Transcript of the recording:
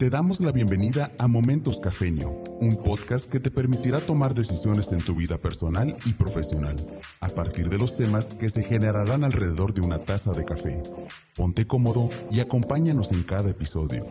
Te damos la bienvenida a Momentos Cafeño, un podcast que te permitirá tomar decisiones en tu vida personal y profesional, a partir de los temas que se generarán alrededor de una taza de café. Ponte cómodo y acompáñanos en cada episodio.